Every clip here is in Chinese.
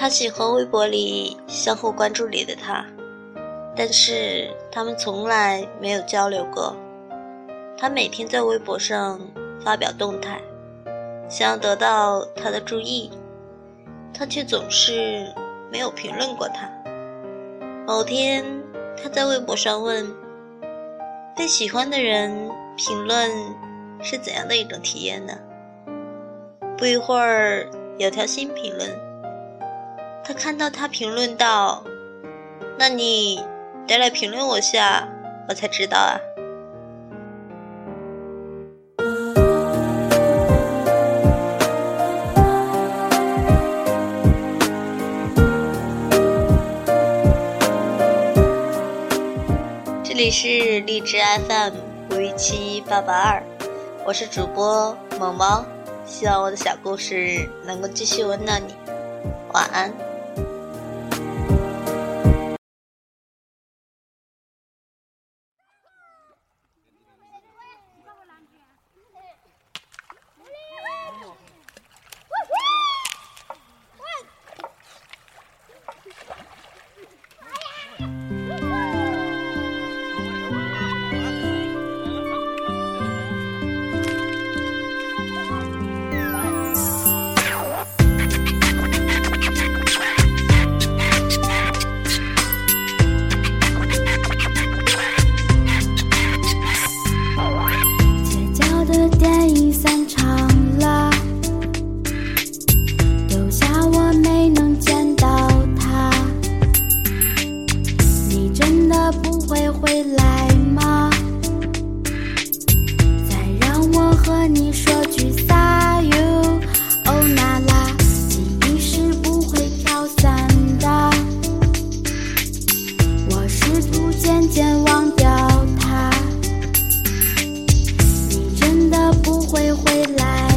他喜欢微博里相互关注里的他，但是他们从来没有交流过。他每天在微博上发表动态，想要得到他的注意，他却总是没有评论过他。某天，他在微博上问：“被喜欢的人评论是怎样的一种体验呢？”不一会儿，有条新评论。他看到他评论道：“那你得来评论我下，我才知道啊。”这里是荔枝 FM 五一七八八二，我是主播萌猫，希望我的小故事能够继续温暖你，晚安。不会回来吗？再让我和你说句 “see you”，娜拉，记忆是不会飘散的。我试图渐渐忘掉他，你真的不会回来？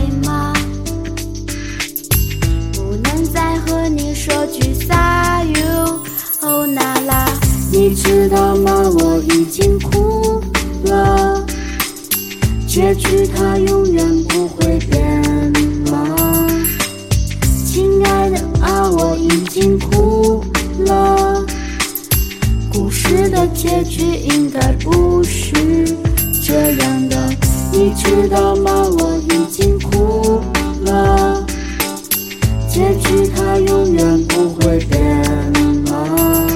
结局应该不是这样的。你知道吗？我已经哭了，结局它永远不会变吗？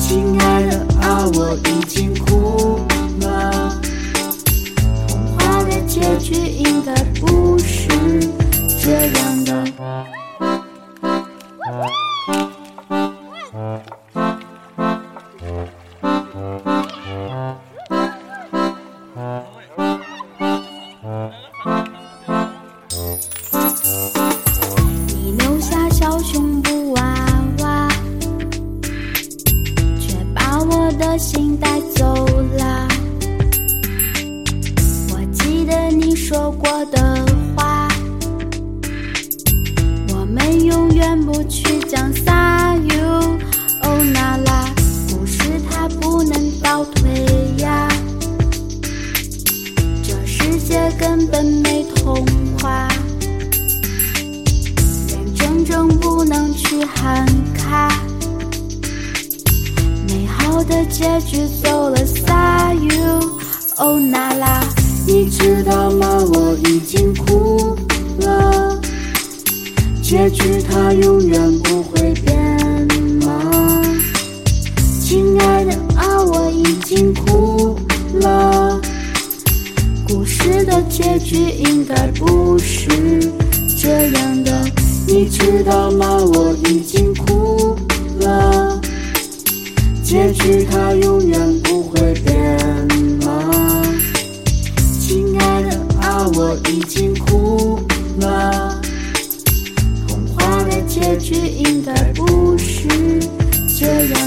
亲爱的啊。我已经哭了，童话的结局应该不是这样的。心带走了，我记得你说过的话，我们永远不去讲撒哟哦那拉，故事它不能倒退呀，这世界根本没童话，眼睁睁不能去喊卡。的结局走了撒 you 哦那拉，你知道吗？我已经哭了，结局它永远不会变吗？亲爱的啊，我已经哭了，故事的结局应该不是这样的，你知道吗？我已经哭了。结局它永远不会变吗？亲爱的啊我已经哭了。童话的结局应该不是这样。